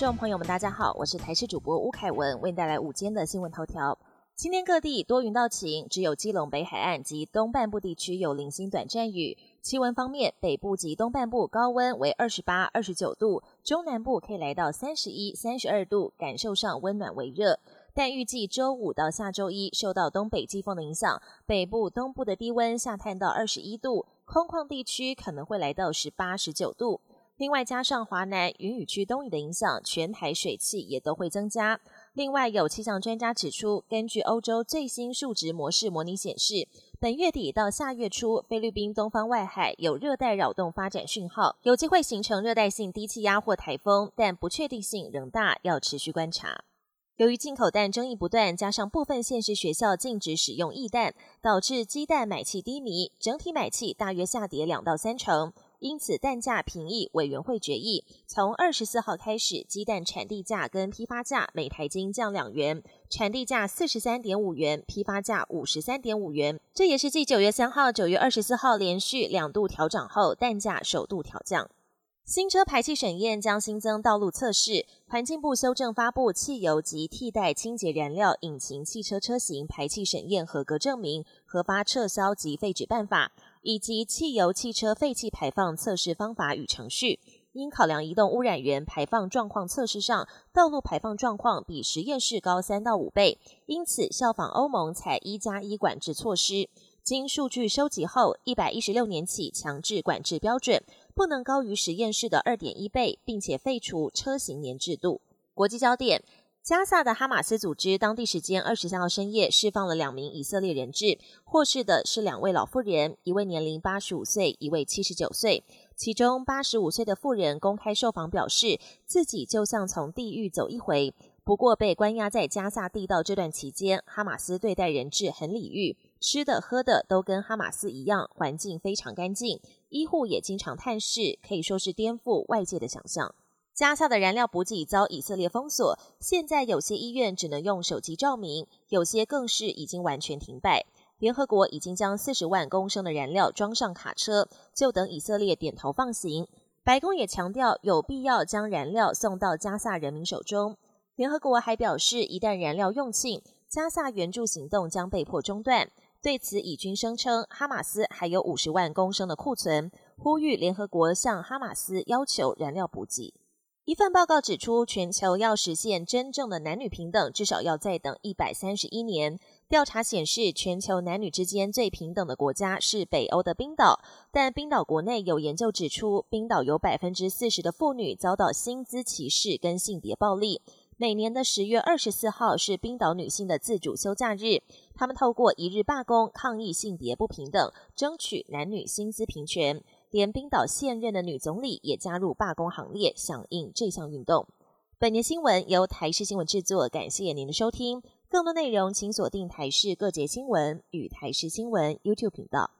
众朋友们，大家好，我是台视主播吴凯文，为您带来午间的新闻头条。今天各地多云到晴，只有基隆北海岸及东半部地区有零星短暂雨。气温方面，北部及东半部高温为二十八、二十九度，中南部可以来到三十一、三十二度，感受上温暖为热。但预计周五到下周一，受到东北季风的影响，北部、东部的低温下探到二十一度，空旷地区可能会来到十八、十九度。另外，加上华南云雨区东移的影响，全台水汽也都会增加。另外，有气象专家指出，根据欧洲最新数值模式模拟显示。本月底到下月初，菲律宾东方外海有热带扰动发展讯号，有机会形成热带性低气压或台风，但不确定性仍大，要持续观察。由于进口蛋争议不断，加上部分县市学校禁止使用异蛋，导致鸡蛋买气低迷，整体买气大约下跌两到三成。因此，蛋价评议委员会决议，从二十四号开始，鸡蛋产地价跟批发价每台斤降两元，产地价四十三点五元，批发价五十三点五元。这也是继九月三号、九月二十四号连续两度调涨后，蛋价首度调降。新车排气审验将新增道路测试，环境部修正发布汽油及替代清洁燃料引擎汽车车型排气审验合格证明核发撤销及废止办法。以及汽油汽车废气排放测试方法与程序，因考量移动污染源排放状况测试上，道路排放状况比实验室高三到五倍，因此效仿欧盟采一加一管制措施。经数据收集后，一百一十六年起强制管制标准不能高于实验室的二点一倍，并且废除车型年制度。国际焦点。加萨的哈马斯组织当地时间二十三号深夜释放了两名以色列人质，获释的是两位老妇人，一位年龄八十五岁，一位七十九岁。其中八十五岁的妇人公开受访表示，自己就像从地狱走一回。不过被关押在加萨地道这段期间，哈马斯对待人质很礼遇，吃的喝的都跟哈马斯一样，环境非常干净，医护也经常探视，可以说是颠覆外界的想象。加萨的燃料补给遭以色列封锁，现在有些医院只能用手机照明，有些更是已经完全停摆。联合国已经将四十万公升的燃料装上卡车，就等以色列点头放行。白宫也强调有必要将燃料送到加萨人民手中。联合国还表示，一旦燃料用尽，加萨援助行动将被迫中断。对此，以军声称哈马斯还有五十万公升的库存，呼吁联合国向哈马斯要求燃料补给。一份报告指出，全球要实现真正的男女平等，至少要再等一百三十一年。调查显示，全球男女之间最平等的国家是北欧的冰岛，但冰岛国内有研究指出，冰岛有百分之四十的妇女遭到薪资歧视跟性别暴力。每年的十月二十四号是冰岛女性的自主休假日，她们透过一日罢工抗议性别不平等，争取男女薪资平权。连冰岛现任的女总理也加入罢工行列，响应这项运动。本年新闻由台视新闻制作，感谢您的收听。更多内容请锁定台视各节新闻与台视新闻 YouTube 频道。